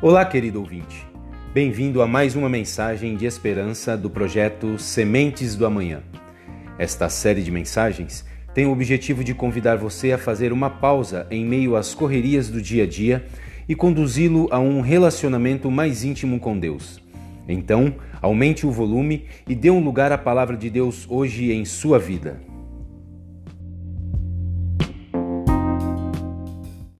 Olá, querido ouvinte. Bem-vindo a mais uma mensagem de esperança do projeto Sementes do Amanhã. Esta série de mensagens tem o objetivo de convidar você a fazer uma pausa em meio às correrias do dia a dia e conduzi-lo a um relacionamento mais íntimo com Deus. Então, aumente o volume e dê um lugar à palavra de Deus hoje em sua vida.